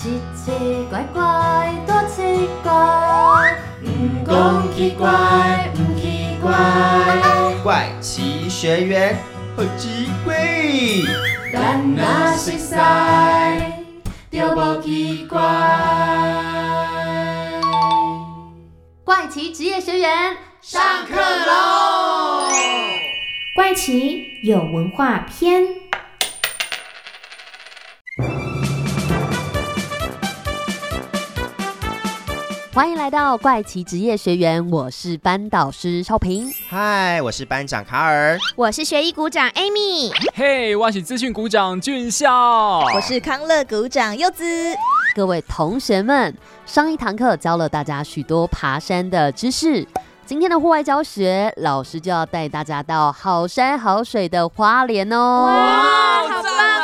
奇奇怪怪，多奇怪，唔讲奇怪，唔奇怪，怪奇学员好奇怪，咱若熟悉，就无奇怪。怪奇职业学员上课喽！怪奇有文化篇。欢迎来到怪奇职业学员，我是班导师超平。嗨，我是班长卡尔，我是学艺股长 Amy，嘿，我是资讯股长俊孝，我是康乐股长柚子。各位同学们，上一堂课教了大家许多爬山的知识，今天的户外教学，老师就要带大家到好山好水的花莲哦。哇，好棒哦！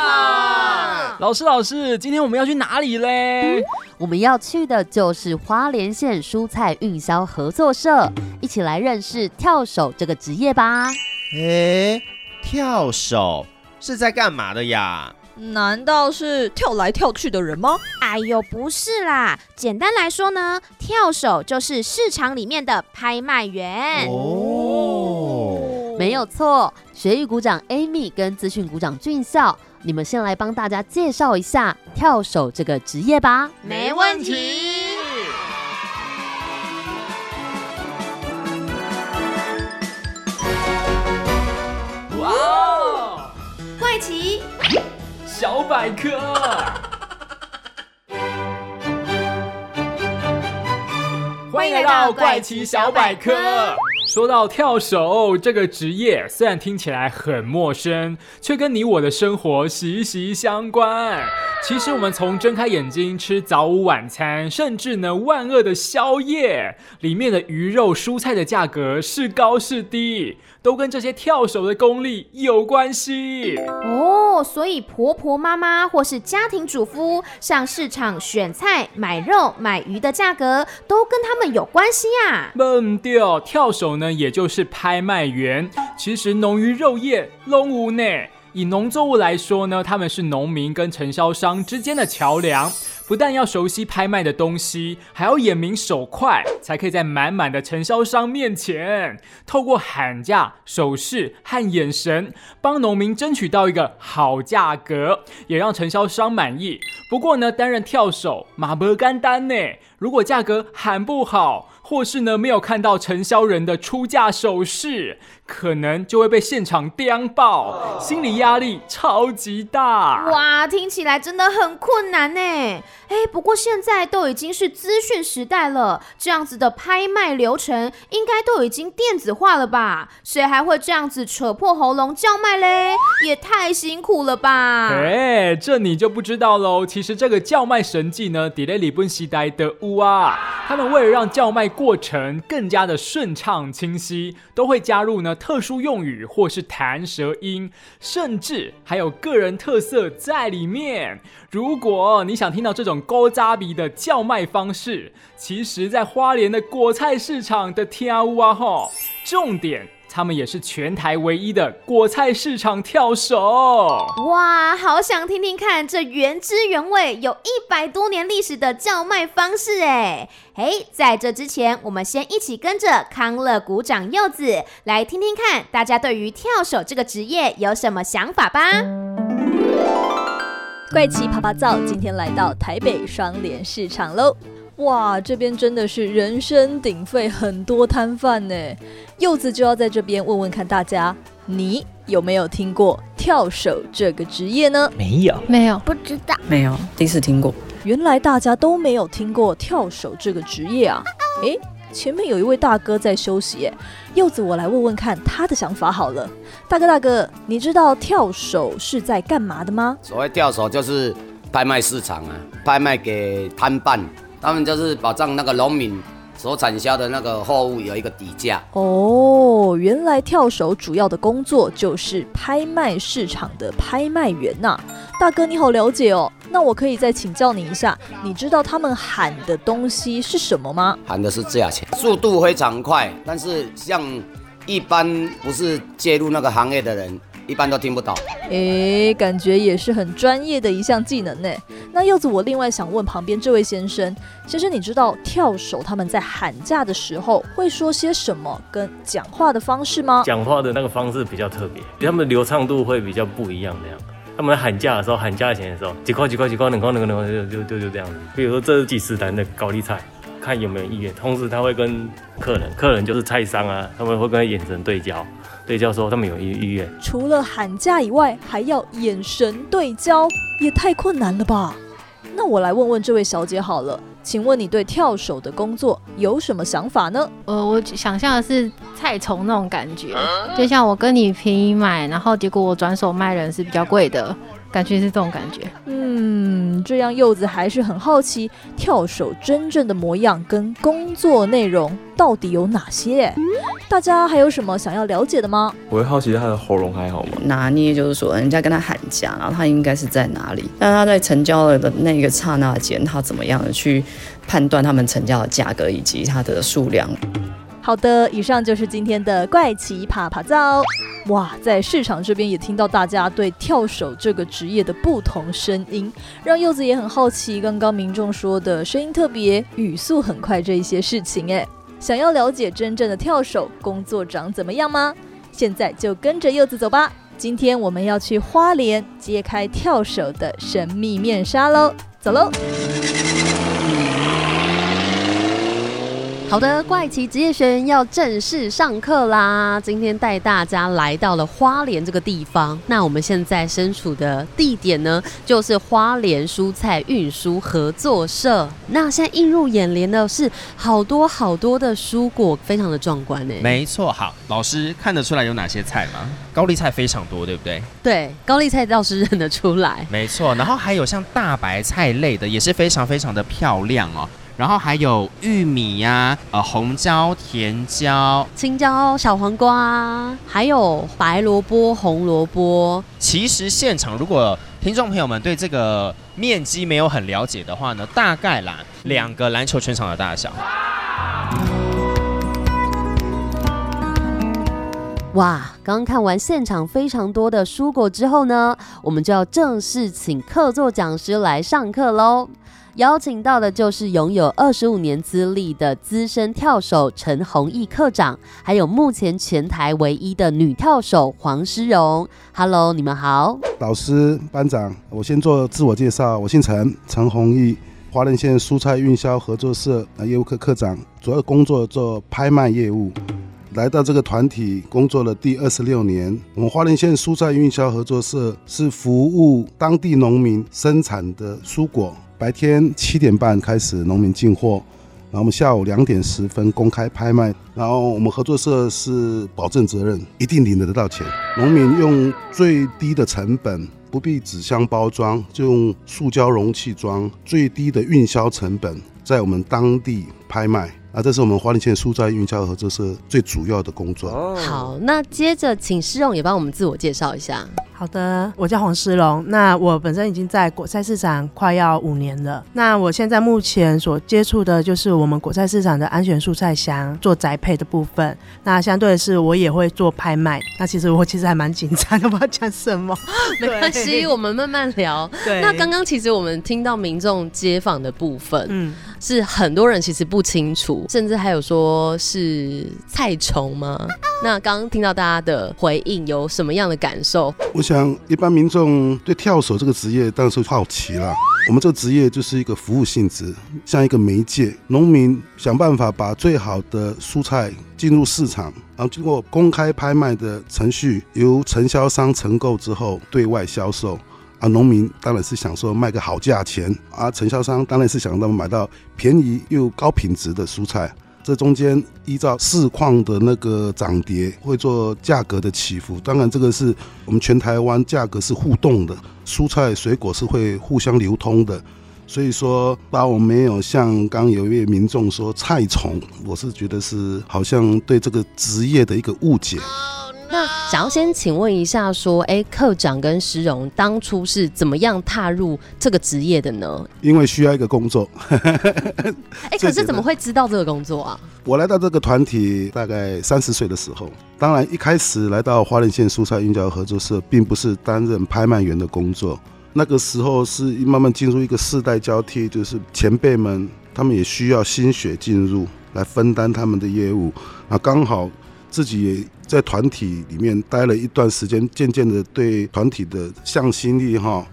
老师，老师，今天我们要去哪里嘞？我们要去的就是花莲县蔬菜运销合作社，一起来认识跳手这个职业吧。诶，跳手是在干嘛的呀？难道是跳来跳去的人吗？哎呦，不是啦，简单来说呢，跳手就是市场里面的拍卖员。哦，没有错，学艺股长 Amy 跟资讯股长俊孝，你们先来帮大家介绍一下跳手这个职业吧。没问题。哇哦，怪奇小百科。欢迎来到怪奇小百科。说到跳手这个职业，虽然听起来很陌生，却跟你我的生活息息相关。其实我们从睁开眼睛吃早午晚餐，甚至呢万恶的宵夜，里面的鱼肉、蔬菜的价格是高是低，都跟这些跳手的功力有关系。哦，所以婆婆妈妈或是家庭主妇上市场选菜、买肉、买鱼的价格，都跟他们有关系呀、笨掉，跳手呢，也就是拍卖员。其实农渔肉业龙无呢。以农作物来说呢，他们是农民跟承销商之间的桥梁。不但要熟悉拍卖的东西，还要眼明手快，才可以在满满的承销商面前，透过喊价、手势和眼神，帮农民争取到一个好价格，也让承销商满意。不过呢，担任跳手马不干单呢，如果价格喊不好，或是呢没有看到承销人的出价手势，可能就会被现场颠爆，心理压力超级大。哇，听起来真的很困难呢。哎，不过现在都已经是资讯时代了，这样子的拍卖流程应该都已经电子化了吧？谁还会这样子扯破喉咙叫卖嘞？也太辛苦了吧！哎，这你就不知道喽。其实这个叫卖神技呢，底雷里本西呆的乌啊，他们为了让叫卖过程更加的顺畅清晰，都会加入呢特殊用语或是弹舌音，甚至还有个人特色在里面。如果你想听到这种高扎比的叫卖方式，其实在花莲的果菜市场的天啊呜啊吼，重点。他们也是全台唯一的果菜市场跳手。哇，好想听听看这原汁原味、有一百多年历史的叫卖方式哎！哎，在这之前，我们先一起跟着康乐鼓掌柚子来听听看，大家对于跳手这个职业有什么想法吧。怪奇啪啪照，今天来到台北双联市场喽。哇，这边真的是人声鼎沸，很多摊贩呢。柚子就要在这边问问看大家，你有没有听过跳手这个职业呢？没有，没有，不知道，没有，第一次听过。原来大家都没有听过跳手这个职业啊！诶，前面有一位大哥在休息耶，柚子，我来问问看他的想法好了。大哥，大哥，你知道跳手是在干嘛的吗？所谓跳手就是拍卖市场啊，拍卖给摊贩，他们就是保障那个农民所产销的那个货物有一个底价。哦，原来跳手主要的工作就是拍卖市场的拍卖员呐、大哥，你好了解哦。那我可以再请教你一下，你知道他们喊的东西是什么吗？喊的是价钱，速度非常快，但是像一般不是介入那个行业的人，一般都听不懂。诶，感觉也是很专业的一项技能呢。那柚子，我另外想问旁边这位先生，先生，你知道跳手他们在喊价的时候会说些什么，跟讲话的方式吗？讲话的那个方式比较特别，他们的流畅度会比较不一样那样。他们喊价的时候，喊价钱的时候，几块几块几块，两块两块两块，就就就就这样子。比如说这是几十单的高丽菜，看有没有意愿。同时他会跟客人，客人就是菜商啊，他们会跟他眼神对焦，对焦说他们有意意愿。除了喊价以外，还要眼神对焦，也太困难了吧？那我来问问这位小姐好了，请问你对跳手的工作有什么想法呢？呃，我想象的是菜虫那种感觉，就像我跟你便宜买，然后结果我转手卖人是比较贵的，感觉是这种感觉。嗯，这样柚子还是很好奇，跳手真正的模样跟工作内容到底有哪些？大家还有什么想要了解的吗？我会好奇他的喉咙还好吗？拿捏就是说，人家跟他喊价，然后他应该是在哪里？但他在成交了的那个刹那间，他怎么样的去判断他们成交的价格以及它的数量？好的，以上就是今天的怪奇啪啪照。哇，在市场这边也听到大家对跳手这个职业的不同声音，让柚子也很好奇，刚刚民众说的声音特别、语速很快这一些事情。哎，想要了解真正的跳手工作长怎么样吗？现在就跟着柚子走吧。今天我们要去花莲揭开跳手的神秘面纱喽，走喽！好的，怪奇职业学院要正式上课啦！今天带大家来到了花莲这个地方。那我们现在身处的地点呢，就是花莲蔬菜运输合作社。那现在映入眼帘的是好多好多的蔬果，非常的壮观呢。没错，好，老师看得出来有哪些菜吗？高丽菜非常多，对不对？对，高丽菜倒是认得出来。没错，然后还有像大白菜类的，也是非常非常的漂亮哦。然后还有玉米呀、呃红椒、甜椒、青椒、小黄瓜，还有白萝卜、红萝卜。其实现场如果听众朋友们对这个面积没有很了解的话呢，大概啦两个篮球全场的大小。哇！刚看完现场非常多的蔬果之后呢，我们就要正式请客座讲师来上课喽。邀请到的就是拥有二十五年资历的资深跳手陈弘毅课长，还有目前全台唯一的女跳手黄诗荣。Hello，你们好，老师、班长，我先做自我介绍，我姓陈，陈弘毅，花莲县蔬菜运销合作社业务科科长，主要工作做拍卖业务。来到这个团体工作了第二十六年，我们花莲县蔬菜运销合作社是服务当地农民生产的蔬果。白天七点半开始农民进货，然后我们下午两点十分公开拍卖，然后我们合作社是保证责任，一定领得到钱。农民用最低的成本，不必纸箱包装，就用塑胶容器装，最低的运销成本，在我们当地拍卖。啊，这是我们花莲县蔬菜运销合作社最主要的工作。好，那接着请施荣也帮我们自我介绍一下。好的，我叫黄诗荣。那我本身已经在果菜市场快要五年了。那我现在目前所接触的就是我们果菜市场的安全蔬菜箱做宅配的部分。那相对的是，我也会做拍卖。那其实我其实还蛮紧张的，不知道讲什么。没关系，我们慢慢聊。对。那刚刚其实我们听到民众街访的部分，嗯，是很多人其实不清楚，甚至还有说是菜虫吗？那刚刚听到大家的回应，有什么样的感受？我想，一般民众对跳手这个职业当然是好奇了。我们这个职业就是一个服务性质，像一个媒介，农民想办法把最好的蔬菜进入市场，然后经过公开拍卖的程序，由承销商承购之后对外销售。啊，农民当然是想说卖个好价钱，啊，承销商当然是想到买到便宜又高品质的蔬菜。这中间依照市况的那个涨跌，会做价格的起伏。当然，这个是我们全台湾价格是互动的，蔬菜水果是会互相流通的。所以说，把我没有像刚有一位民众说菜虫，我是觉得是好像对这个职业的一个误解。那想要先请问一下，说，哎，课长跟石荣当初是怎么样踏入这个职业的呢？因为需要一个工作。哎，可是怎么会知道这个工作啊？我来到这个团体大概三十岁的时候，当然一开始来到花莲县蔬菜运交合作社，并不是担任拍卖员的工作。那个时候是慢慢进入一个世代交替，就是前辈们他们也需要心血进入来分担他们的业务，啊，刚好自己也在团体里面待了一段时间，渐渐的对团体的向心力哈。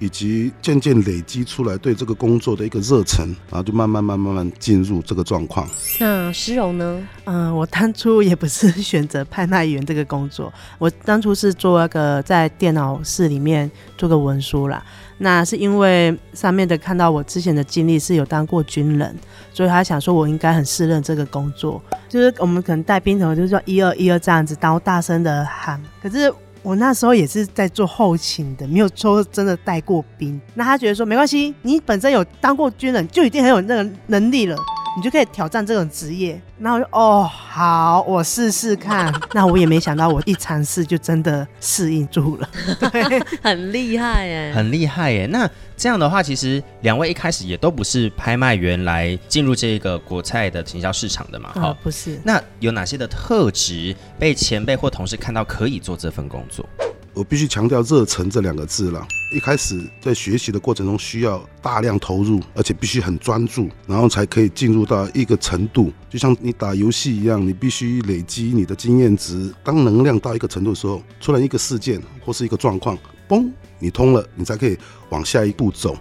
以及渐渐累积出来对这个工作的一个热忱，然后就慢慢慢慢慢进入这个状况。那石柔呢？嗯，我当初也不是选择拍卖员这个工作，我当初是做那个在电脑室里面做个文书啦。那是因为上面的看到我之前的经历是有当过军人，所以他想说我应该很适任这个工作。就是我们可能带兵头，就是说一二一二这样子，然后大声的喊。可是。我那时候也是在做后勤的，没有说真的带过兵。那他觉得说没关系，你本身有当过军人，就已经很有那个能力了。你就可以挑战这种职业，然后就哦好，我试试看。那我也没想到，我一尝试就真的适应住了，对，很厉害耶，很厉害耶。那这样的话，其实两位一开始也都不是拍卖员来进入这个国菜的营销市场的嘛？哦，不是。那有哪些的特质被前辈或同事看到可以做这份工作？我必须强调“热忱”这两个字了。一开始在学习的过程中，需要大量投入，而且必须很专注，然后才可以进入到一个程度。就像你打游戏一样，你必须累积你的经验值。当能量到一个程度的时候，出来一个事件或是一个状况，嘣，你通了，你才可以往下一步走。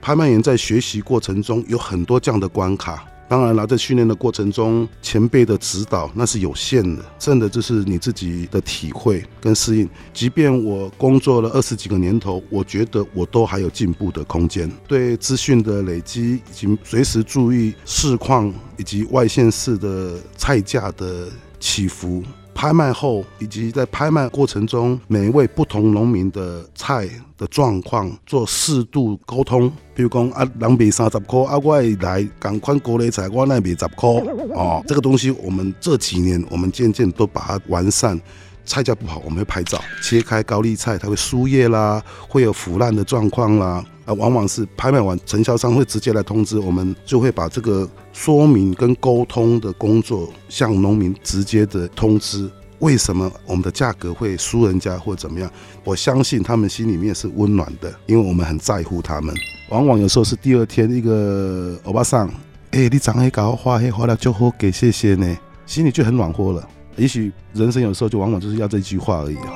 拍卖员在学习过程中有很多这样的关卡。当然了，在训练的过程中，前辈的指导那是有限的，剩的就是你自己的体会跟适应。即便我工作了二十几个年头，我觉得我都还有进步的空间。对资讯的累积，以及随时注意市况以及外线市的菜价的起伏。拍卖后，以及在拍卖过程中，每一位不同农民的菜的状况做适度沟通。比如讲啊，人卖三十块，啊，我来赶快过来菜，我那卖十块哦。这个东西，我们这几年我们渐渐都把它完善。菜价不好，我们会拍照，切开高丽菜，它会输液啦，会有腐烂的状况啦。啊，往往是拍卖完，承销商会直接来通知我们，就会把这个说明跟沟通的工作向农民直接的通知，为什么我们的价格会输人家或怎么样？我相信他们心里面是温暖的，因为我们很在乎他们。往往有时候是第二天一个欧巴桑，哎，你长黑搞花黑花了就好给谢谢呢，心里就很暖和了。也许人生有时候就往往就是要这句话而已啊。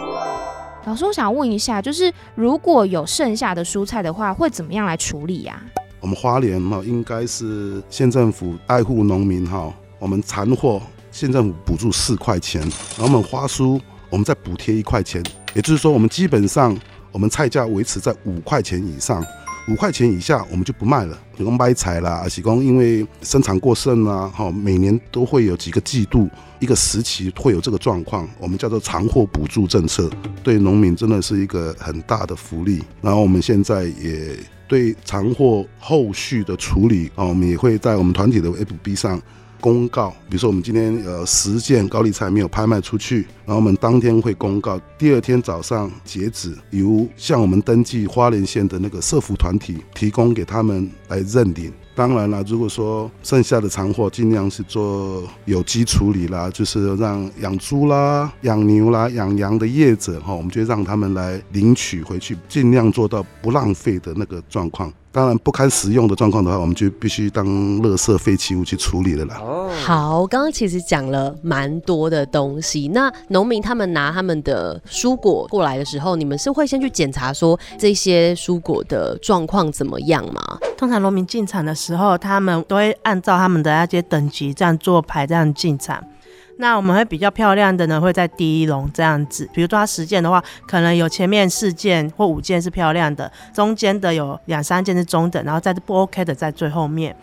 老师，我想问一下，就是如果有剩下的蔬菜的话，会怎么样来处理呀？我们花莲哈，应该是县政府爱护农民哈。我们残货县政府补助四块钱，然后我们花蔬我们再补贴一块钱，也就是说，我们基本上我们菜价维持在五块钱以上。五块钱以下我们就不卖了，比如卖菜啦，而且因为生产过剩啊，哈，每年都会有几个季度一个时期会有这个状况，我们叫做长货补助政策，对农民真的是一个很大的福利。然后我们现在也对长货后续的处理啊，我们也会在我们团体的 FB 上。公告，比如说我们今天呃十件高丽菜没有拍卖出去，然后我们当天会公告，第二天早上截止，由向我们登记花莲县的那个社服团体提供给他们来认领。当然了，如果说剩下的残货，尽量是做有机处理啦，就是让养猪啦、养牛啦、养羊的业者哈，我们就让他们来领取回去，尽量做到不浪费的那个状况。当然不堪使用的状况的话，我们就必须当垃圾废弃物去处理了啦。好，刚刚其实讲了蛮多的东西。那农民他们拿他们的蔬果过来的时候，你们是会先去检查说这些蔬果的状况怎么样吗？通常农民进场的时候，他们都会按照他们的那些等级这样做排这样进场。那我们会比较漂亮的呢，会在第一笼这样子。比如说它十件的话，可能有前面四件或五件是漂亮的，中间的有两三件是中等，然后在不 OK 的在最后面。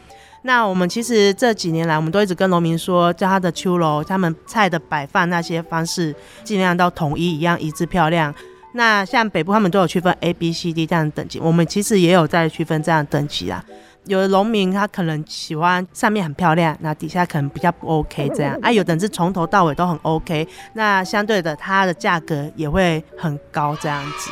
那我们其实这几年来，我们都一直跟农民说，叫他的秋楼，他们菜的摆放那些方式，尽量都统一一样一致漂亮。那像北部他们都有区分 A、B、C、D 这样等级，我们其实也有在区分这样等级啦。有的农民他可能喜欢上面很漂亮，那底下可能比较不 OK 这样啊。有的人是从头到尾都很 OK，那相对的它的价格也会很高这样子。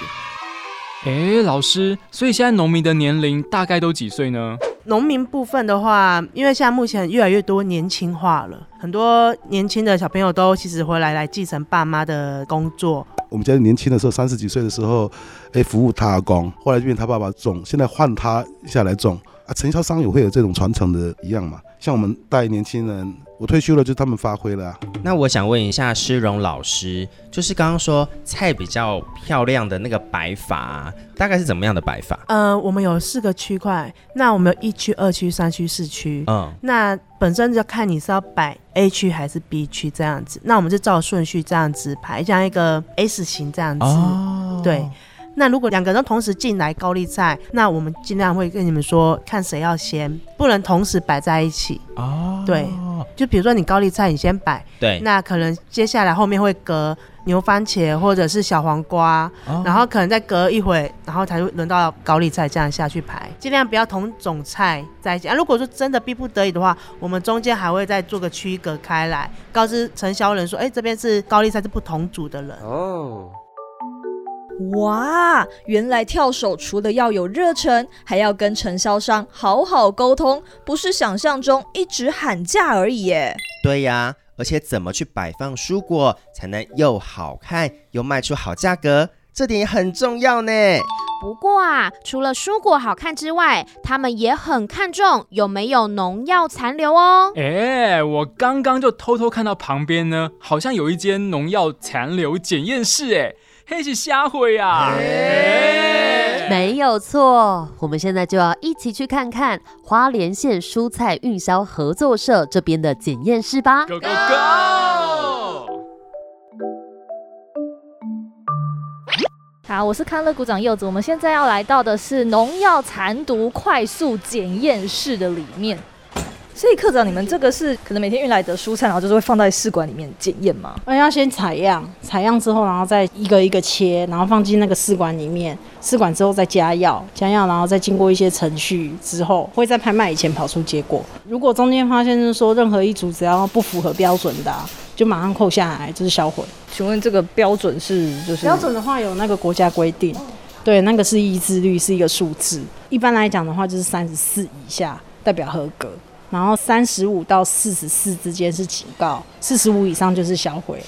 哎，老师，所以现在农民的年龄大概都几岁呢？农民部分的话，因为现在目前越来越多年轻化了，很多年轻的小朋友都其实回来来继承爸妈的工作。我们家年轻的时候，三十几岁的时候，哎，服务他阿公，后来就变他爸爸种，现在换他下来种啊。承销商也会有这种传承的一样嘛？像我们带年轻人。我退休了，就他们发挥了。那我想问一下施荣老师，就是刚刚说菜比较漂亮的那个摆法，大概是怎么样的摆法？呃，我们有四个区块，那我们有一区、二区、三区、四区。嗯，那本身就看你是要摆 A 区还是 B 区这样子。那我们就照顺序这样子排，像一个 S 型这样子。哦，对。那如果两个人同时进来高丽菜，那我们尽量会跟你们说，看谁要先，不能同时摆在一起。哦，对，就比如说你高丽菜你先摆，对，那可能接下来后面会隔牛番茄或者是小黄瓜，然后可能再隔一会，然后才会轮到高丽菜这样下去排，尽量不要同种菜在一起。啊，如果说真的逼不得已的话，我们中间还会再做个区隔开来，告知承销人说，哎，这边是高丽菜是不同组的人。哦。哇，原来跳手除了要有热忱，还要跟承销商好好沟通，不是想象中一直喊价而已耶。对呀，而且怎么去摆放蔬果才能又好看又卖出好价格，这点也很重要呢。不过啊，除了蔬果好看之外，他们也很看重有没有农药残留哦。哎，我刚刚就偷偷看到旁边呢，好像有一间农药残留检验室，哎。黑是瞎回呀，没有错。我们现在就要一起去看看花莲县蔬菜运销合作社这边的检验室吧。Go go go！好，我是康乐股长柚子。我们现在要来到的是农药残毒快速检验室的里面。所以，科长，你们这个是可能每天运来的蔬菜，然后就是会放在试管里面检验吗？我要先采样，采样之后，然后再一个一个切，然后放进那个试管里面。试管之后再加药，加药，然后再经过一些程序之后，会在拍卖以前跑出结果。如果中间发现是说任何一组只要不符合标准的，就马上扣下来，就是销毁。请问这个标准是就是标准的话有那个国家规定，对，那个是抑制率是一个数字。一般来讲的话就是三十四以下代表合格。然后三十五到四十四之间是警告，四十五以上就是销毁了。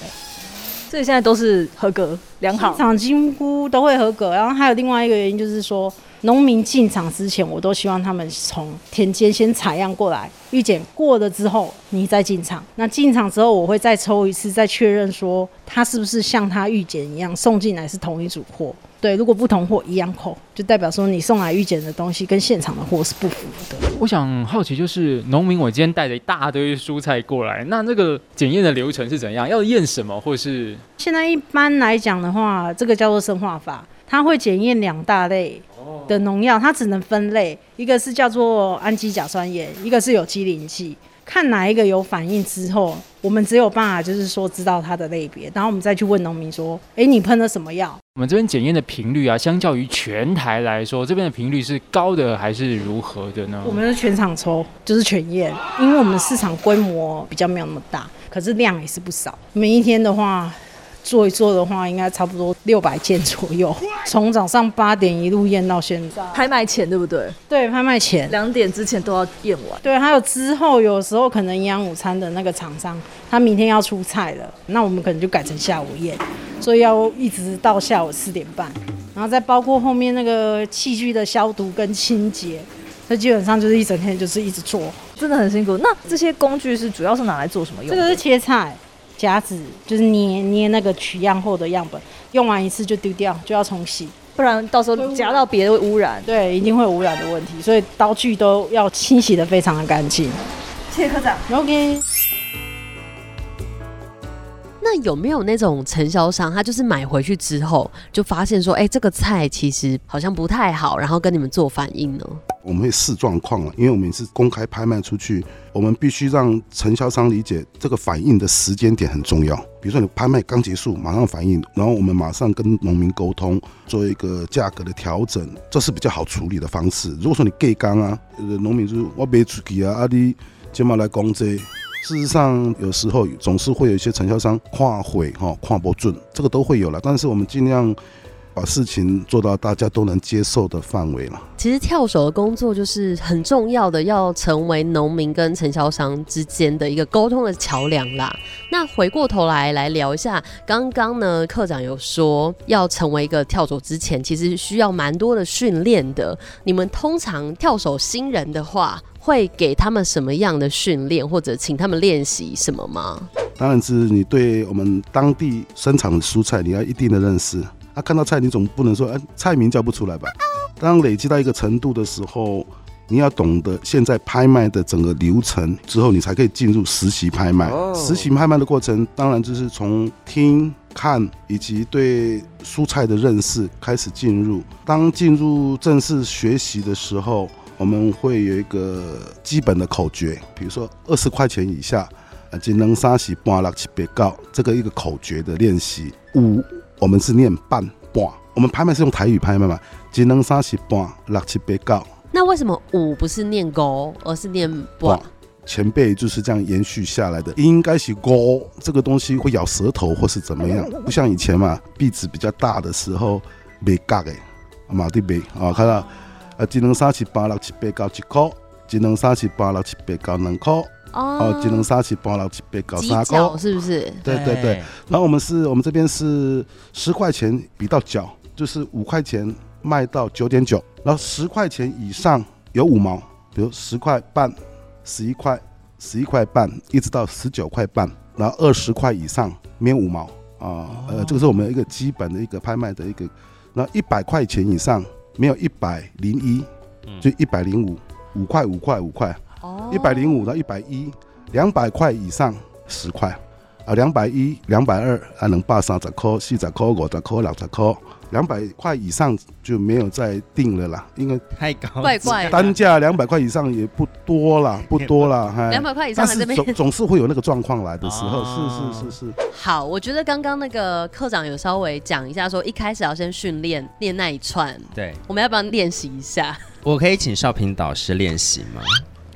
所以现在都是合格良好，场几乎都会合格。然后还有另外一个原因就是说，农民进场之前，我都希望他们从田间先采样过来，预检过了之后，你再进场。那进场之后，我会再抽一次，再确认说他是不是像他预检一样送进来是同一组货。对，如果不同货一样扣，就代表说你送来预检的东西跟现场的货是不符的。我想好奇，就是农民，我今天带着一大堆蔬菜过来，那这个检验的流程是怎样？要验什么，或是？现在一般来讲的话，这个叫做生化法，它会检验两大类的农药，它只能分类，一个是叫做氨基甲酸盐，一个是有机磷剂。看哪一个有反应之后，我们只有办法就是说知道它的类别，然后我们再去问农民说：“哎，你喷了什么药？”我们这边检验的频率啊，相较于全台来说，这边的频率是高的还是如何的呢？我们是全场抽，就是全验，因为我们市场规模比较没有那么大，可是量也是不少。每一天的话。做一做的话，应该差不多六百件左右。从早上八点一路验到现在，拍卖前对不对？对，拍卖前两点之前都要验完。对，还有之后有时候可能营养午餐的那个厂商，他明天要出菜了，那我们可能就改成下午验，所以要一直到下午四点半。然后再包括后面那个器具的消毒跟清洁，那基本上就是一整天就是一直做，真的很辛苦。那这些工具是主要是拿来做什么用？这个是切菜。夹子就是捏捏那个取样后的样本，用完一次就丢掉，就要重洗，不然到时候夹到别的污染，对，一定会有污染的问题，所以刀具都要清洗的非常的干净。谢谢科长。OK。那有没有那种承销商，他就是买回去之后就发现说，哎，这个菜其实好像不太好，然后跟你们做反应呢？我们会视状况了，因为我们是公开拍卖出去，我们必须让承销商理解这个反应的时间点很重要。比如说你拍卖刚结束，马上反应，然后我们马上跟农民沟通，做一个价格的调整，这是比较好处理的方式。如果说你 gay 刚啊，呃，农民就是我卖出去啊，啊你今嘛来讲这。事实上，有时候总是会有一些承销商跨毁哈、跨不准，这个都会有了。但是我们尽量把事情做到大家都能接受的范围了。其实跳手的工作就是很重要的，要成为农民跟承销商之间的一个沟通的桥梁啦。那回过头来来聊一下，刚刚呢科长有说，要成为一个跳手之前，其实需要蛮多的训练的。你们通常跳手新人的话，会给他们什么样的训练，或者请他们练习什么吗？当然是你对我们当地生产的蔬菜，你要一定的认识。啊，看到菜你总不能说，哎，菜名叫不出来吧？当累积到一个程度的时候，你要懂得现在拍卖的整个流程之后，你才可以进入实习拍卖。实习拍卖的过程，当然就是从听、看以及对蔬菜的认识开始进入。当进入正式学习的时候，我们会有一个基本的口诀，比如说二十块钱以下，啊，只能三十半六七八九，这个一个口诀的练习。五，我们是念半半，我们拍卖是用台语拍卖嘛，只能三十半六七八九。那为什么五不是念勾，而是念半？前辈就是这样延续下来的，应该是勾这个东西会咬舌头或是怎么样，不像以前嘛，币值比较大的时候没嘎的，马的没啊，看到。啊，只能三七八六七八九一块，只能三七八六七八九两块，哦，只能三七八六七八九三块，是不是？对对对。然后我们是我们这边是十块钱比到角，就是五块钱卖到九点九，然后十块钱以上有五毛，比如十块半、十一块、十一块半，一直到十九块半，然后二十块以上免五毛啊。呃，这个是我们一个基本的一个拍卖的一个，那一百块钱以上。没有一百零一，就一百零五，五块五块五块，一百零五到一百一，两百块以上十块，啊，两百一、两百二还能八三十块、四十块、五十块、六十块，两百块以上就没有再定了啦，因为太高，怪怪，单价两百块以上也不多了，不多啦，两百块以上这边。总 总是会有那个状况来的时候，是是是是。好，我觉得刚刚那个科长有稍微讲一下，说一开始要先训练练那一串，对，我们要不要练习一下？我可以请少平导师练习吗？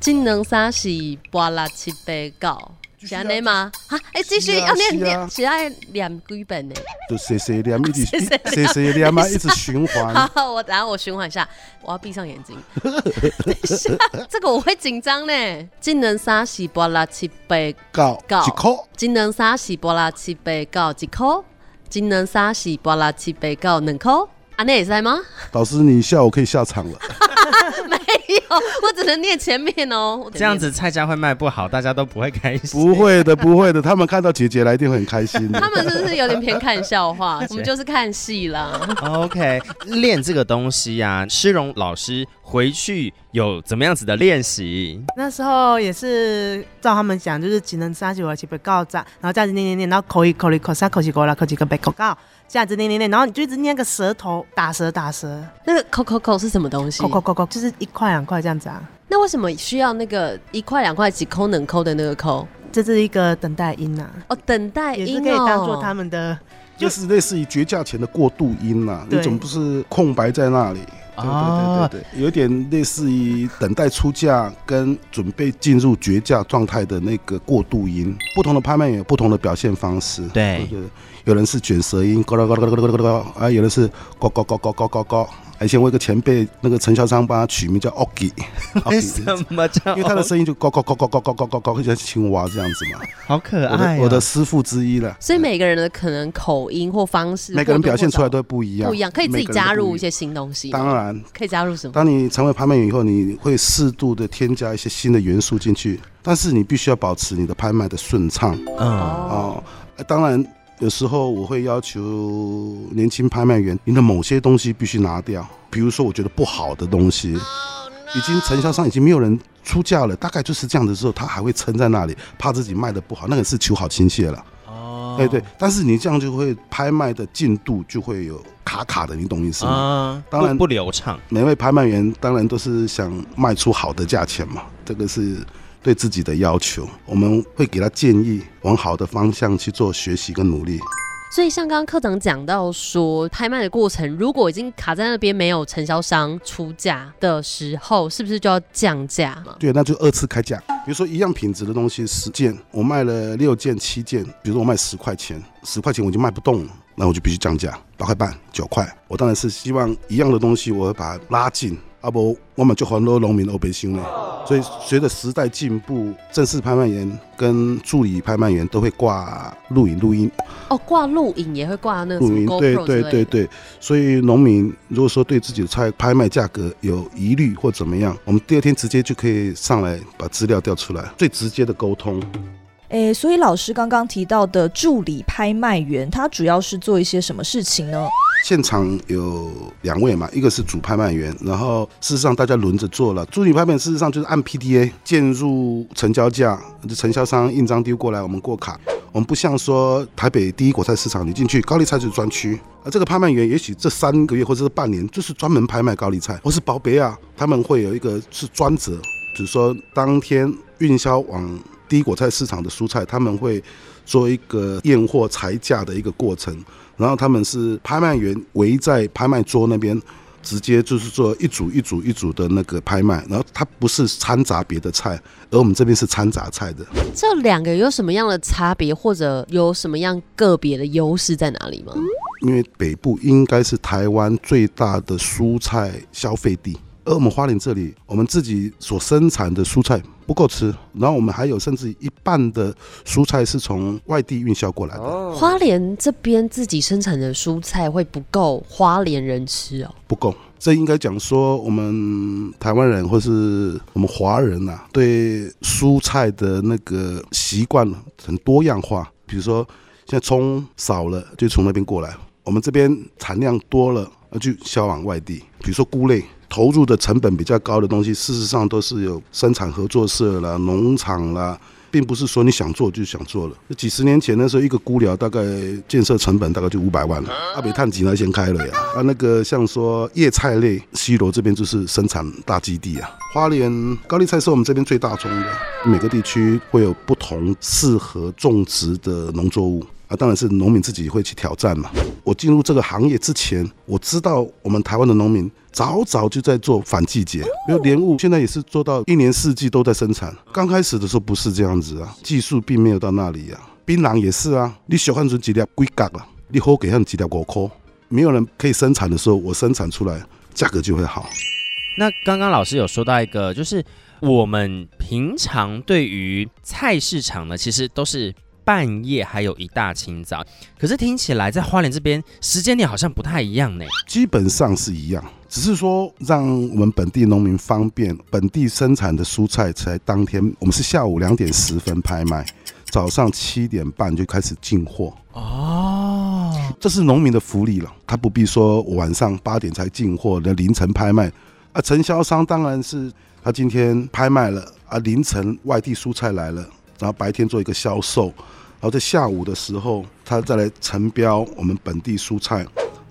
技能三是八六七八九。是安尼吗？哈，哎，继续要念念，是爱念几本呢？就谢谢念，一直 谢谢念嘛，一直循环。好，我等下我循环一下，我要闭上眼睛。等一下，这个我会紧张呢。技能三是八拉七八九，一颗。技能三是八拉七八九，一颗。技能三是八拉七八九，两颗。安尼也在吗？导师，你下午可以下场了。没有，我只能念前面哦。这样子菜价会卖不好，大家都不会开心。不会的，不会的，他们看到姐姐来一定会很开心。他们是不是有点偏看笑话？我们就是看戏啦。OK，练这个东西呀，诗荣老师回去有怎么样子的练习？那时候也是照他们讲，就是只能三十五七被告 trạng，然后这样子念念念，然后口一口一口三口几口啦，口几个被口告。这样子念念念，然后你就一直念个舌头，打舌打舌。那个扣扣扣是什么东西？扣扣扣扣就是一块两块这样子啊。那为什么需要那个一块两块几抠能抠的那个抠？这是一个等待音呐。哦，等待音也是可以当做他们的，就是类似于绝价前的过渡音呐。你总不是空白在那里。对对对对对，有点类似于等待出价跟准备进入绝价状态的那个过渡音。不同的拍卖员有不同的表现方式。对。有人是卷舌音，咕啦咕啦咕啦咕啦咕啦啊！有人是咯咯咯咯咯咯咯。以前我一个前辈，那个承销商帮他取名叫 Ogi，为什么叫？因为他的声音就咯咯咯咯咯咯咯咯咯，像青蛙这样子嘛。好可爱。我的师傅之一了。所以每个人的可能口音或方式，每个人表现出来都不一样。不一样，可以自己加入一些新东西。当然，可以加入什么？当你成为拍卖员以后，你会适度的添加一些新的元素进去，但是你必须要保持你的拍卖的顺畅。嗯哦，当然。有时候我会要求年轻拍卖员，您的某些东西必须拿掉。比如说，我觉得不好的东西，已经承销商已经没有人出价了，大概就是这样的时候，他还会撑在那里，怕自己卖的不好，那个是求好心切了。哦，哎对，但是你这样就会拍卖的进度就会有卡卡的，你懂意思吗？啊，当然不不流畅。每位拍卖员当然都是想卖出好的价钱嘛，这个是对自己的要求。我们会给他建议，往好的方向去做学习跟努力。所以像刚刚科长讲到说，拍卖的过程如果已经卡在那边没有承销商出价的时候，是不是就要降价嘛？对，那就二次开价。比如说一样品质的东西，十件我卖了六件、七件，比如说我卖十块钱，十块钱我就卖不动了，那我就必须降价，八块半、九块。我当然是希望一样的东西，我会把它拉近，要不我们就很多农民欧北心了。所以随着时代进步，正式拍卖员跟助理拍卖员都会挂录影录音。哦，挂录影也会挂那个录音，对对对对，所以农民如果说对自己的菜拍卖价格有疑虑或怎么样，我们第二天直接就可以上来把资料调出来，最直接的沟通。诶，所以老师刚刚提到的助理拍卖员，他主要是做一些什么事情呢？现场有两位嘛，一个是主拍卖员，然后事实上大家轮着做了。助理拍卖事实上就是按 PDA 建入成交价，就承销商印章丢过来，我们过卡。我们不像说台北第一果菜市场，你进去高丽菜就是专区，而这个拍卖员也许这三个月或者是半年就是专门拍卖高丽菜，或是宝贝啊，他们会有一个是专责，比如说当天运销往第一果菜市场的蔬菜，他们会做一个验货裁价的一个过程。然后他们是拍卖员围在拍卖桌那边，直接就是做一组一组一组的那个拍卖，然后它不是掺杂别的菜，而我们这边是掺杂菜的。这两个有什么样的差别，或者有什么样个别的优势在哪里吗？因为北部应该是台湾最大的蔬菜消费地，而我们花莲这里，我们自己所生产的蔬菜不够吃，然后我们还有甚至一半的蔬菜是从外地运销过来的，花莲这边自己生产的蔬菜会不够花莲人吃哦。不够。这应该讲说，我们台湾人或是我们华人呐、对蔬菜的那个习惯很多样化。比如说，现在葱少了，就从那边过来；我们这边产量多了，那就销往外地。比如说菇类，投入的成本比较高的东西，事实上都是有生产合作社啦、农场啦。并不是说你想做就想做了。几十年前那时候，一个菇寮大概建设成本大概就五百万了。阿北碳几来先开了呀。啊，那个像说叶菜类，西罗这边就是生产大基地啊。花莲高丽菜是我们这边最大宗的，每个地区会有不同适合种植的农作物。啊，当然是农民自己会去挑战嘛。我进入这个行业之前，我知道我们台湾的农民早早就在做反季节，因为莲雾现在也是做到一年四季都在生产。刚开始的时候不是这样子啊，技术并没有到那里啊。槟榔也是啊，你小汉子几条龟角了，你好给上几条五块，没有人可以生产的时候，我生产出来价格就会好。那刚刚老师有说到一个，就是我们平常对于菜市场呢，其实都是。半夜还有一大清早，可是听起来在花莲这边时间点好像不太一样呢。基本上是一样，只是说让我们本地农民方便，本地生产的蔬菜才当天，我们是下午两点十分拍卖，早上七点半就开始进货。哦，这是农民的福利了，他不必说晚上八点才进货，那凌晨拍卖。啊，承销商当然是他今天拍卖了啊，凌晨外地蔬菜来了。然后白天做一个销售，然后在下午的时候，他再来承标我们本地蔬菜。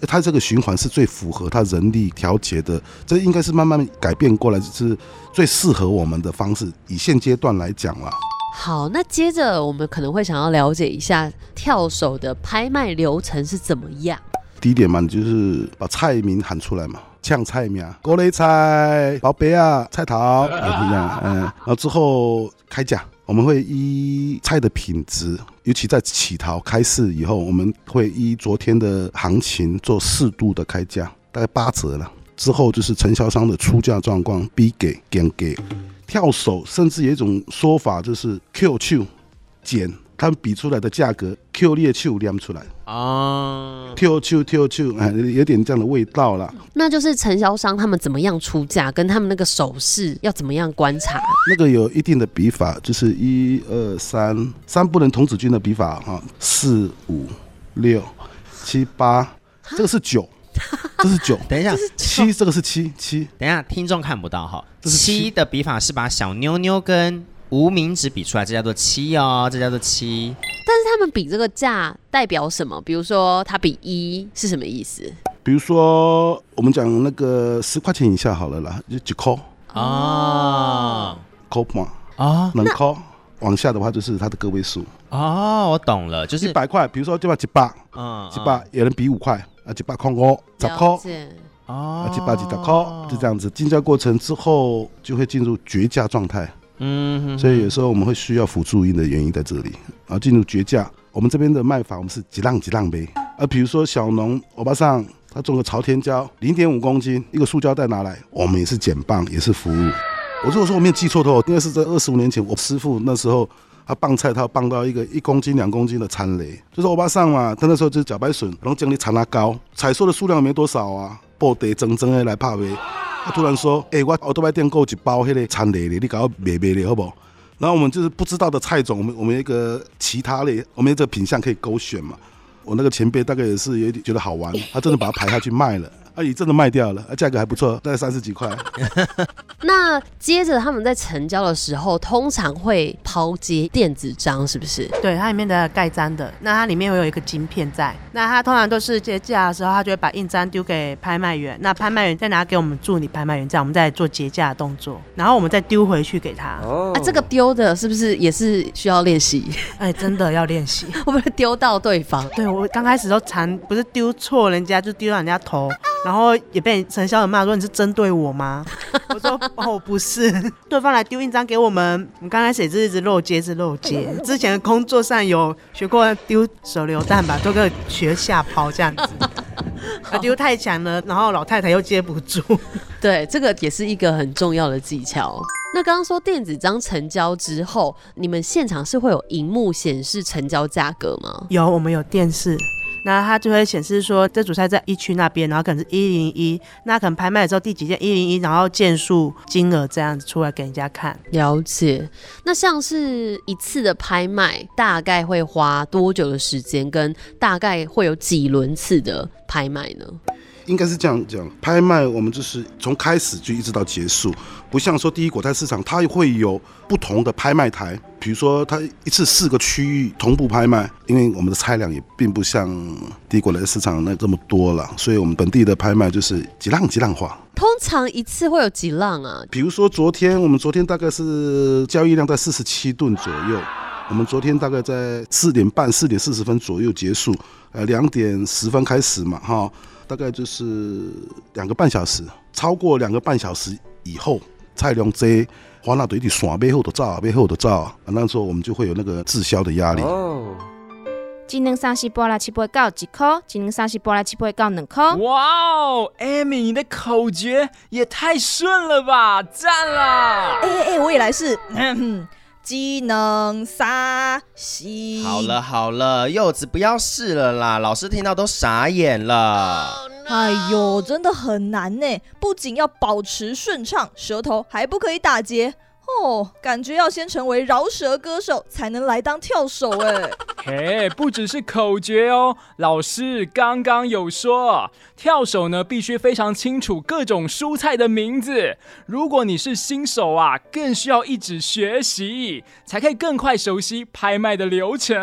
他这个循环是最符合他人力调节的，这应该是慢慢改变过来，是最适合我们的方式。以现阶段来讲啦。好，那接着我们可能会想要了解一下跳手的拍卖流程是怎么样。第一点嘛，你就是把菜名喊出来嘛，呛菜名，高丽菜、宝贝啊、菜桃，也一样，嗯，然后之后开价。我们会依菜的品质，尤其在起淘开市以后，我们会依昨天的行情做适度的开价，大概八折了。之后就是承销商的出价状况，逼给减给，跳手，甚至有一种说法就是 Q Q 减，他们比出来的价格 Q 列球量出来啊，Q Q Q Q，，哎，有点这样的味道了。那就是承销商他们怎么样出价，跟他们那个手势要怎么样观察。那个有一定的笔法，就是一二三，三不能童子军的笔法哈，四五六七八，这个是九，这是九。等一下，七这个是七七。等一下，听众看不到哈。七的笔法是把小妞妞跟无名指比出来，这叫做七哦，这叫做七。但是他们比这个价代表什么？比如说他比一是什么意思？比如说我们讲那个十块钱以下好了啦，就几扣啊，扣嘛啊，能扣。往下的话就是它的个位数。哦，我懂了，就是一百块，比如说就把几百，嗯，几百有人比五块啊，几百空哦，十块，哦，啊，几百几十块，就这样子。竞价过程之后就会进入绝价状态。嗯，所以有时候我们会需要辅助音的原因在这里。啊，进入绝价，我们这边的卖法我们是几浪几浪呗。啊，比如说小农欧巴桑他种个朝天椒，零点五公斤，一个塑胶袋拿来，我们也是减磅，也是服务。我如果说我没有记错的话，应该是在二十五年前，我师傅那时候他棒菜，他棒到一个一公斤、两公斤的残雷，就是欧巴桑嘛。他那时候就是茭白笋，然后奖励产拉高，采收的数量没多少啊，布袋整整的来拍卖。他突然说：“哎，我我都买订购一包迄个餐类的，你搞我卖卖的好不好？”然后我们就是不知道的菜种，我们我们一个其他类，我们这个品相可以勾选嘛。我那个前辈大概也是有点觉得好玩，他真的把它排下去卖了。阿姨真的卖掉了，价格还不错，大概三十几块。那接着他们在成交的时候，通常会抛接电子章，是不是？对，它里面的盖章的，那它里面会有一个晶片在。那它通常都是结价的时候，他就会把印章丢给拍卖员，那拍卖员再拿给我们助理拍卖员，这样我们再做结价的动作，然后我们再丢回去给他。哦，啊，这个丢的是不是也是需要练习？哎，真的要练习，会不会丢到对方？对我刚开始都常不是丢错人家，就丢到人家头。然后也被陈潇人骂说你是针对我吗？我说哦不是，对方来丢印章给我们，我们刚开始也是一直漏接，是漏接。之前的工作上有学过丢手榴弹吧，都个学下抛这样子。啊，丢太强了，然后老太太又接不住。对，这个也是一个很重要的技巧。那刚刚说电子章成交之后，你们现场是会有荧幕显示成交价格吗？有，我们有电视。那它就会显示说，这组菜在一区那边，然后可能是一零一，那可能拍卖的时候第几件一零一，然后件数、金额这样子出来给人家看。了解。那像是一次的拍卖，大概会花多久的时间？跟大概会有几轮次的拍卖呢？应该是这样讲，拍卖我们就是从开始就一直到结束，不像说第一果菜市场，它会有不同的拍卖台，比如说它一次四个区域同步拍卖，因为我们的菜量也并不像第一果菜市场那这么多了，所以我们本地的拍卖就是几浪几浪化。通常一次会有几浪啊？比如说昨天，我们昨天大概是交易量在四十七吨左右，我们昨天大概在四点半、四点四十分左右结束，呃，两点十分开始嘛，哈。大概就是两个半小时，超过两个半小时以后，菜量这花那堆的线背后的照，背后的照，那时候我们就会有那个滞销的压力。哦。今能三十八啦七八九一颗，今能三十八啦七八九两颗。哇哦，Amy，你的口诀也太顺了吧，赞啦！哎哎哎，我也来试。技能杀西。好了好了，柚子不要试了啦，老师听到都傻眼了。哎呦，真的很难呢，不仅要保持顺畅，舌头还不可以打结。哦，感觉要先成为饶舌歌手才能来当跳手哎。嘿，不只是口诀哦，老师刚刚有说，跳手呢必须非常清楚各种蔬菜的名字。如果你是新手啊，更需要一直学习，才可以更快熟悉拍卖的流程。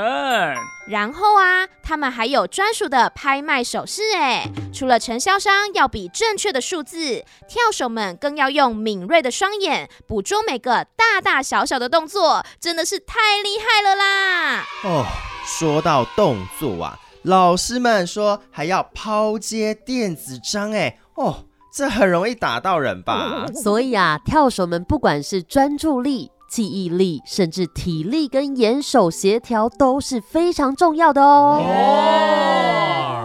然后啊，他们还有专属的拍卖手势哎，除了承销商要比正确的数字，跳手们更要用敏锐的双眼捕捉每个。大大小小的动作真的是太厉害了啦！哦，说到动作啊，老师们说还要抛接电子章，哎，哦，这很容易打到人吧？所以啊，跳手们不管是专注力。记忆力，甚至体力跟眼手协调都是非常重要的哦。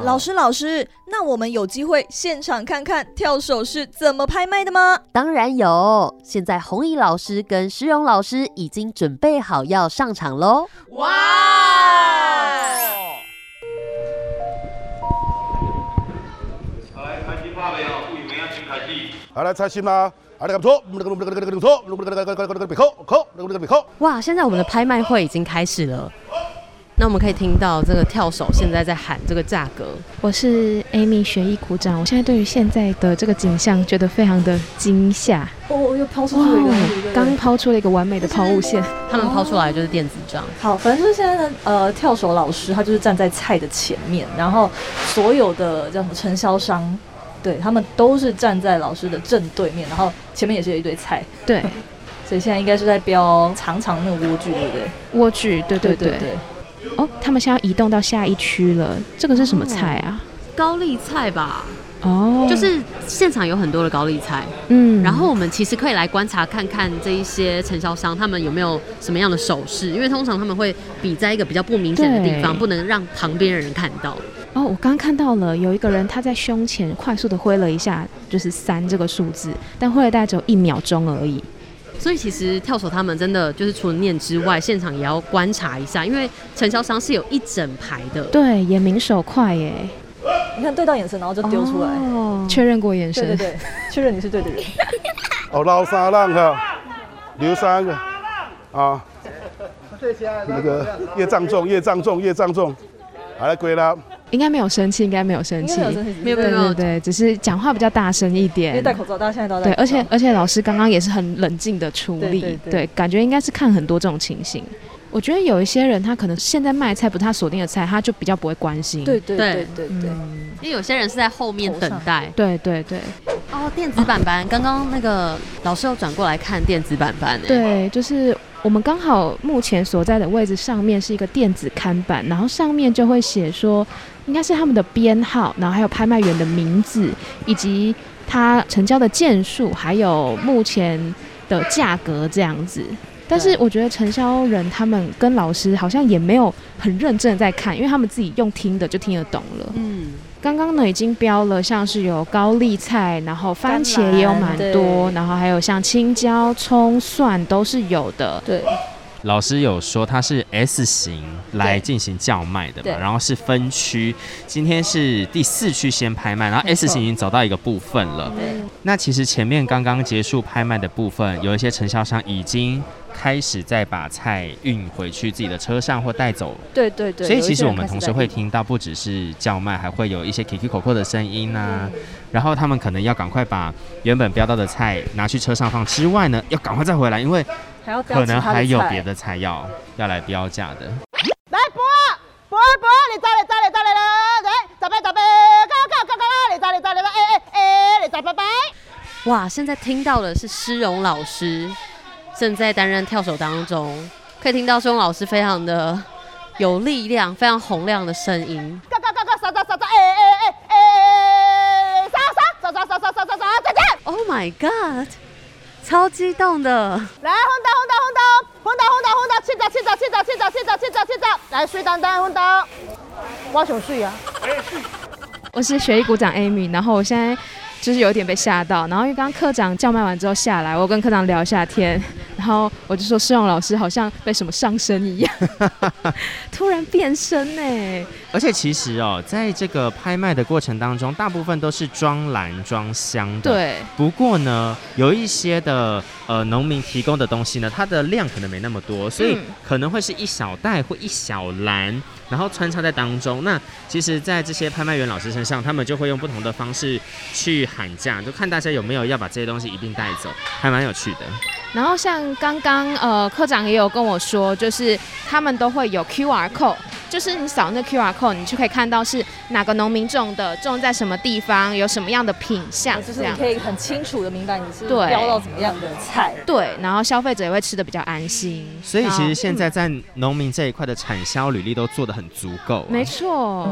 老师，老师，那我们有机会现场看看跳手是怎么拍卖的吗？当然有，现在红衣老师跟石荣老师已经准备好要上场喽。哇！好，来开心话没有？不以为要请开机。好，来猜心啦。哇！现在我们的拍卖会已经开始了。那我们可以听到这个跳手现在在喊这个价格。我是 Amy 学艺股长，我现在对于现在的这个景象觉得非常的惊吓。哦，又抛出去了一个，哦刚抛出了一个完美的抛物线。他们抛出来就是电子账。好，反正就是现在的呃跳手老师，他就是站在菜的前面，然后所有的叫什么承销商，对他们都是站在老师的正对面，然后前面也是有一堆菜。对，所以现在应该是在标长长那个莴苣，对不对？莴苣，对对对对对。哦，他们现在要移动到下一区了。这个是什么菜啊？高丽菜吧。哦，就是现场有很多的高丽菜，嗯，然后我们其实可以来观察看看这一些承销商他们有没有什么样的手势，因为通常他们会比在一个比较不明显的地方，不能让旁边的人看到。哦，我刚刚看到了有一个人他在胸前快速的挥了一下，就是三这个数字，但挥了大概只有一秒钟而已。所以其实跳手他们真的就是除了念之外，现场也要观察一下，因为承销商是有一整排的。对，眼明手快耶。你看对到眼神，然后就丢出来，哦，确认过眼神。对对对，确认你是对的人。哦，捞三浪哈，留三个啊，那个业障重，业障重，业障重，好来归了。应该没有生气，应该没有生气，没有生气没有没有对对对，只是讲话比较大声一因为点。戴口罩，大家现在都对。而且而且老师刚刚也是很冷静的处理，对对对感觉应该是看很多这种情形。我觉得有一些人他可能现在卖菜不是他锁定的菜，他就比较不会关心。对对对对对对，因为有些人是在后面等待。对对对哦，电子板板，刚刚那个老师有转过来看电子板板诶。对，就是我们刚好目前所在的位置上面是一个电子看板，然后上面就会写说应该是他们的编号，然后还有拍卖员的名字，以及他成交的件数，还有目前的价格这样子。但是我觉得承销人他们跟老师好像也没有很认真的在看，因为他们自己用听的就听得懂了。嗯，刚刚呢已经标了，像是有高丽菜，然后番茄也有蛮多，然后还有像青椒、葱、蒜都是有的。对，老师有说它是 S 型来进行叫卖的嘛，然后是分区，今天是第四区先拍卖，然后 S 型已经走到一个部分了。对。那其实前面刚刚结束拍卖的部分，有一些承销商已经开始再把菜运回去自己的车上或带走。对对对。所以其实我们同时会听到，不只是叫卖，还会有一些 Kiki 口口的声音啊。然后他们可能要赶快把原本标到的菜拿去车上放之外呢，要赶快再回来，因为可能还有别的菜要要来标价的。来博博博，你走你走你走你了，来十八十八，高高高高啦，你走你走你了，哎哎哎，你走拜拜。哇，现在听到的是施荣老师正在担任跳手当中，可以听到施荣老师非常的有力量、非常洪亮的声音。高高高高，扫扫扫扫，哎哎哎哎，扫扫扫扫扫扫扫扫扫，再见。Oh my god！超激动的，来，轰到轰到轰到轰到轰到轰到，七十七十七十七十七十七十七十，来水当当轰到，我想水啊。我是学艺鼓掌 Amy，然后我现在就是有点被吓到，然后因为刚刚科长叫卖完之后下来，我跟科长聊一下天，然后我就说施荣老师好像被什么上身一样，突然变身呢。而且其实哦，在这个拍卖的过程当中，大部分都是装篮装箱的。对。不过呢，有一些的呃农民提供的东西呢，它的量可能没那么多，所以嗯可能会是一小袋或一小篮，然后穿插在当中。那其实，在这些拍卖员老师身上，他们就会用不同的方式去喊价，就看大家有没有要把这些东西一并带走，还蛮有趣的。然后像刚刚呃科长也有跟我说，就是他们都会有 QR code，就是你扫那 QR code，你就可以看到是哪个农民种的，种在什么地方，有什么样的品相，就是这样你可以很清楚的明白你是对标到怎么样的菜。对，然后消费者也会吃的比较安心。所以其实现在嗯在农民这一块的产销履历都做的很足够、啊。没错。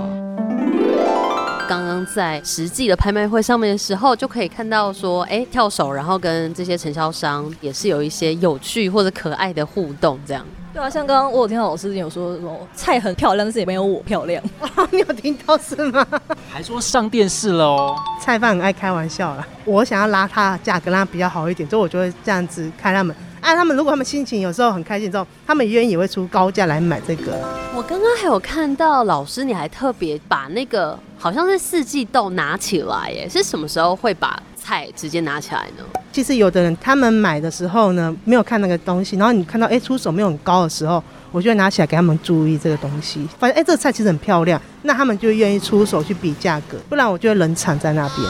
刚刚在实际的拍卖会上面的时候，就可以看到说，哎，跳手，然后跟这些承销商也是有一些有趣或者可爱的互动，这样。对啊，像刚刚我有听到老师有说什么菜很漂亮，但是也没有我漂亮。你有听到是吗？还说上电视了哦。菜贩很爱开玩笑啦，我想要拉它的价格让他比较好一点，所以我就会这样子看他们。啊，他们如果他们心情有时候很开心之后，他们愿意也会出高价来买这个。我刚刚还有看到老师，你还特别把那个好像是四季豆拿起来，耶，是什么时候会把菜直接拿起来呢？其实有的人他们买的时候呢，没有看那个东西，然后你看到哎出手没有很高的时候，我就会拿起来给他们注意这个东西，发现哎这个菜其实很漂亮，那他们就愿意出手去比价格，不然我就会冷场在那边。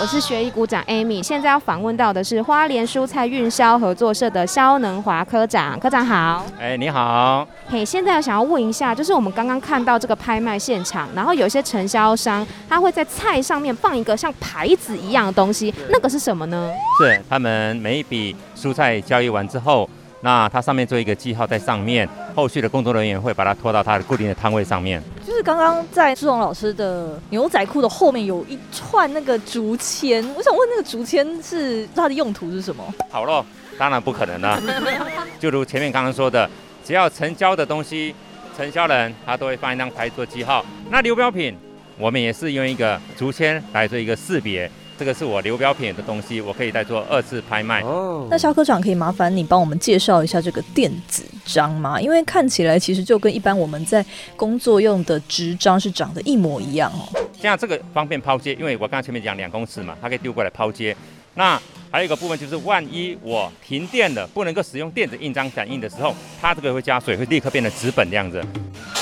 我是学艺股长 Amy，现在要访问到的是花莲蔬菜运销合作社的肖能华科长，科长好。哎，你好。嘿，现在想要问一下，就是我们刚刚看到这个拍卖现场，然后有些承销商他会在菜上面放一个像牌子一样的东西，那个是什么呢？是他们每一笔蔬菜交易完之后。那它上面做一个记号在上面，后续的工作人员会把它拖到它的固定的摊位上面。就是刚刚在志荣老师的牛仔裤的后面有一串那个竹签，我想问那个竹签是它的用途是什么？好了，当然不可能了。就如前面刚刚说的，只要成交的东西，成销人他都会放一张牌做记号。那流标品，我们也是用一个竹签来做一个识别。这个是我流标品的东西，我可以再做二次拍卖。哦，那肖科长可以麻烦你帮我们介绍一下这个电子章吗？因为看起来其实就跟一般我们在工作用的纸张是长得一模一样哦。像这个方便抛接，因为我刚刚前面讲两公尺嘛，它可以丢过来抛接。那还有一个部分就是，万一我停电了，不能够使用电子印章感应的时候，它这个会加水，会立刻变成纸本这样子。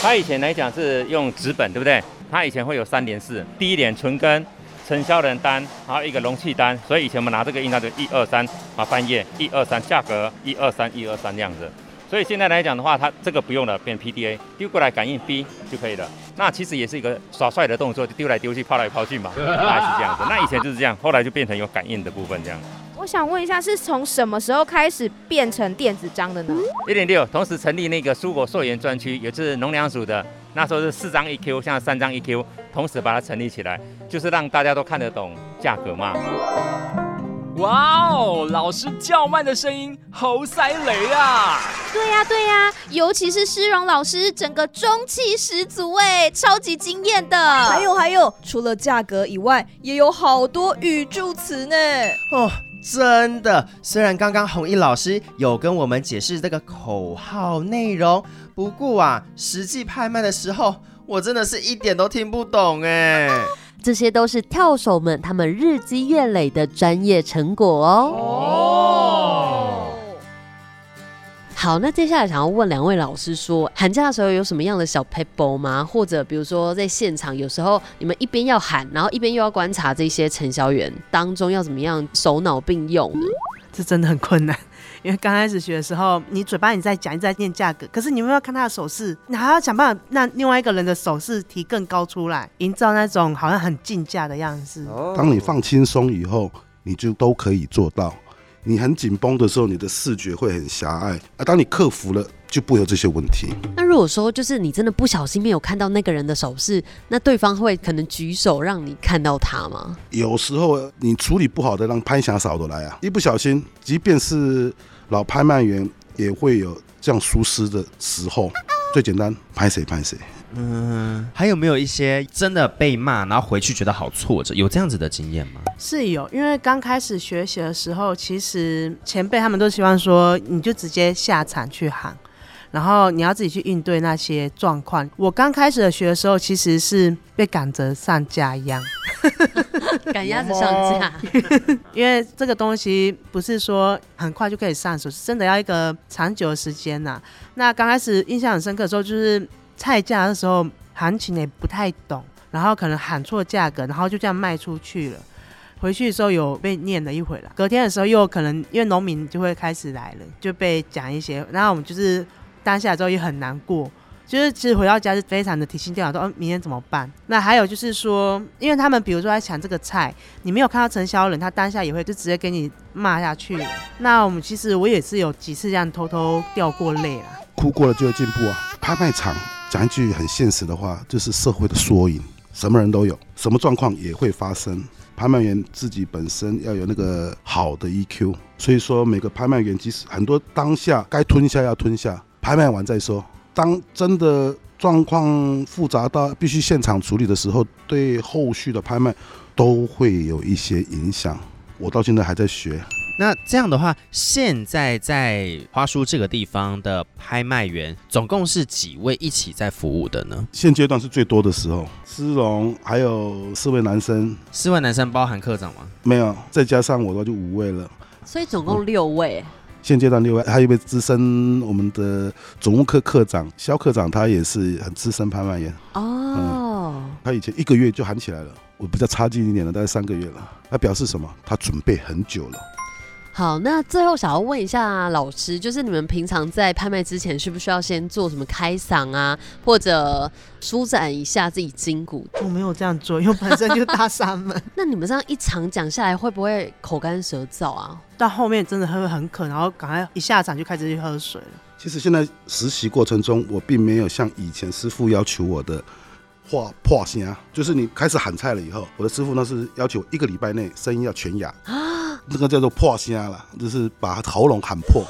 它以前来讲是用纸本，对不对？它以前会有三联四，第一连存根。承销人单，还有一个容器单，所以以前我们拿这个印章就一二三啊翻页一二三价格一二三一二三这样子，所以现在来讲的话，它这个不用了，变 PDA 丢过来感应 B 就可以了。那其实也是一个耍帅的动作，就丢来丢去抛来抛去嘛，大概是这样子。那以前就是这样，后来就变成有感应的部分这样。我想问一下，是从什么时候开始变成电子章的呢？一点六，同时成立那个蔬果溯源专区，也是农粮署的。那时候是四张 EQ，现在三张 EQ，同时把它成立起来，就是让大家都看得懂价格嘛。哇哦，老师叫卖的声音好塞雷啊！对呀对呀，尤其是诗荣老师，整个中气十足哎，超级惊艳的。还有还有，除了价格以外，也有好多语助词呢。哦，真的，虽然刚刚弘毅老师有跟我们解释这个口号内容。不过啊，实际拍卖的时候，我真的是一点都听不懂哎。这些都是跳手们他们日积月累的专业成果哦。哦。好，那接下来想要问两位老师说，寒假的时候有什么样的小 pebble 吗？或者比如说在现场，有时候你们一边要喊，然后一边又要观察这些承销员当中要怎么样手脑并用？这真的很困难。因为刚开始学的时候，你嘴巴你在讲，你在念价格，可是你没有看他的手势，你还要想办法让另外一个人的手势提更高出来，营造那种好像很竞价的样子。当你放轻松以后，你就都可以做到。你很紧绷的时候，你的视觉会很狭隘。啊，当你克服了，就不会有这些问题。那如果说就是你真的不小心没有看到那个人的手势，那对方会可能举手让你看到他吗？有时候你处理不好的，让拍侠扫的来啊，一不小心，即便是老拍卖员也会有这样疏失的时候。最简单，拍谁拍谁。嗯，还有没有一些真的被骂，然后回去觉得好挫折，有这样子的经验吗？是有，因为刚开始学习的时候，其实前辈他们都希望说，你就直接下场去喊，然后你要自己去应对那些状况。我刚开始的学的时候，其实是被赶着上架一样，赶鸭子上架，因为这个东西不是说很快就可以上手，是真的要一个长久的时间呐。那刚开始印象很深刻的时候，就是。菜价的时候，行情也不太懂，然后可能喊错价格，然后就这样卖出去了。回去的时候有被念了一回了，隔天的时候又可能因为农民就会开始来了，就被讲一些，然后我们就是当下之后也很难过，就是其实回到家是非常的提心吊胆，说明天怎么办？那还有就是说，因为他们比如说在抢这个菜，你没有看到承销人，他当下也会就直接给你骂下去。那我们其实我也是有几次这样偷偷掉过泪了，哭过了就会进步啊，拍卖场。讲一句很现实的话，就是社会的缩影，什么人都有，什么状况也会发生。拍卖员自己本身要有那个好的 EQ，所以说每个拍卖员即使很多当下该吞下要吞下，拍卖完再说。当真的状况复杂到必须现场处理的时候，对后续的拍卖都会有一些影响。我到现在还在学。那这样的话，现在在花书这个地方的拍卖员总共是几位一起在服务的呢？现阶段是最多的时候，思荣还有四位男生，四位男生包含科长吗？没有，再加上我的话就五位了，所以总共六位。现阶段六位还有一位资深我们的总务科科长肖科长，他也是很资深拍卖员。哦，他以前一个月就喊起来了，我比较差劲一点了，大概三个月了。他表示什么？他准备很久了。好，那最后想要问一下老师，就是你们平常在拍卖之前，需不需要先做什么开嗓啊，或者舒展一下自己筋骨？我没有这样做，因为本身就大三门。那你们这样一场讲下来，会不会口干舌燥啊？到后面真的会很渴，然后赶快一下场就开始去喝水了。其实现在实习过程中，我并没有像以前师傅要求我的话破声，就是你开始喊菜了以后，我的师傅那是要求一个礼拜内声音要全哑。那个叫做破声了，就是把喉咙喊破，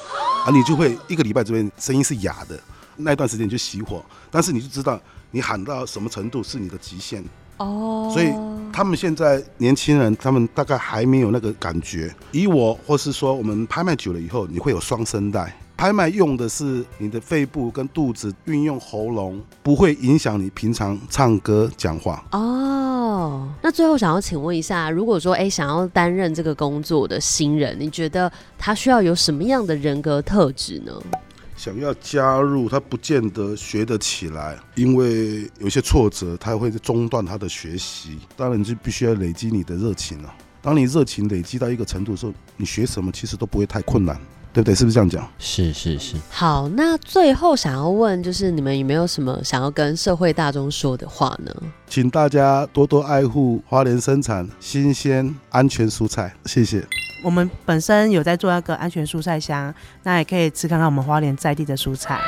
啊，你就会一个礼拜这边声音是哑的，那一段时间就熄火，但是你就知道你喊到什么程度是你的极限哦。所以他们现在年轻人，他们大概还没有那个感觉。以我或是说我们拍卖久了以后，你会有双声带。拍卖用的是你的肺部跟肚子，运用喉咙，不会影响你平常唱歌讲话。哦，那最后想要请问一下，如果说哎想要担任这个工作的新人，你觉得他需要有什么样的人格特质呢？想要加入，他不见得学得起来，因为有些挫折，他会中断他的学习。当然，你就必须要累积你的热情了。当你热情累积到一个程度的时候，你学什么其实都不会太困难。对不对？是不是这样讲？是是是。好，那最后想要问，就是你们有没有什么想要跟社会大众说的话呢？请大家多多爱护花莲生产新鲜安全蔬菜，谢谢。我们本身有在做那个安全蔬菜箱，那也可以吃看看我们花莲在地的蔬菜。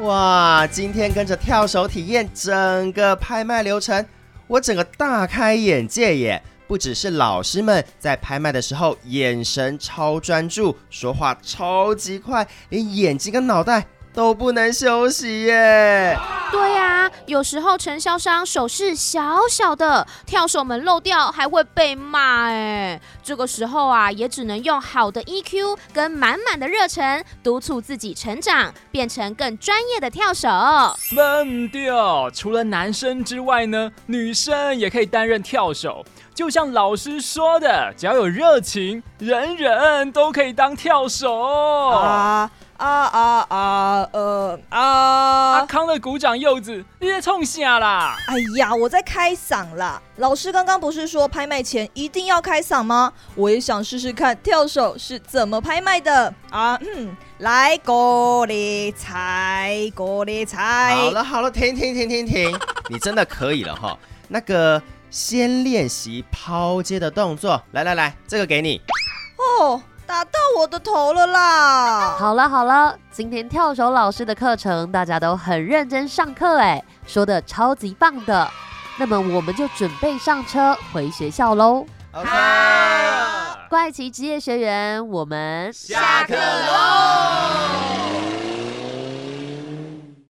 哇，今天跟着跳手体验整个拍卖流程，我整个大开眼界耶！不只是老师们在拍卖的时候眼神超专注，说话超级快，连眼睛跟脑袋都不能休息耶。对呀，有时候承销商手势小小的，跳手们漏掉还会被骂哎。这个时候啊，也只能用好的 EQ 跟满满的热忱，督促自己成长，变成更专业的跳手。闷掉！除了男生之外呢，女生也可以担任跳手。就像老师说的，只要有热情，人人都可以当跳手。啊啊啊啊！呃啊！阿康的鼓掌柚子，你在冲下啦？哎呀，我在开嗓啦！老师刚刚不是说拍卖前一定要开嗓吗？我也想试试看跳手是怎么拍卖的啊！嗯，来过理财，过理财。好了好了，停停停停停，你真的可以了哈。那个。先练习抛接的动作，来来来，这个给你。哦，打到我的头了啦！好了好了，今天跳手老师的课程大家都很认真上课，哎，说的超级棒的。那么我们就准备上车回学校喽。好，怪奇职业学员，我们下课喽。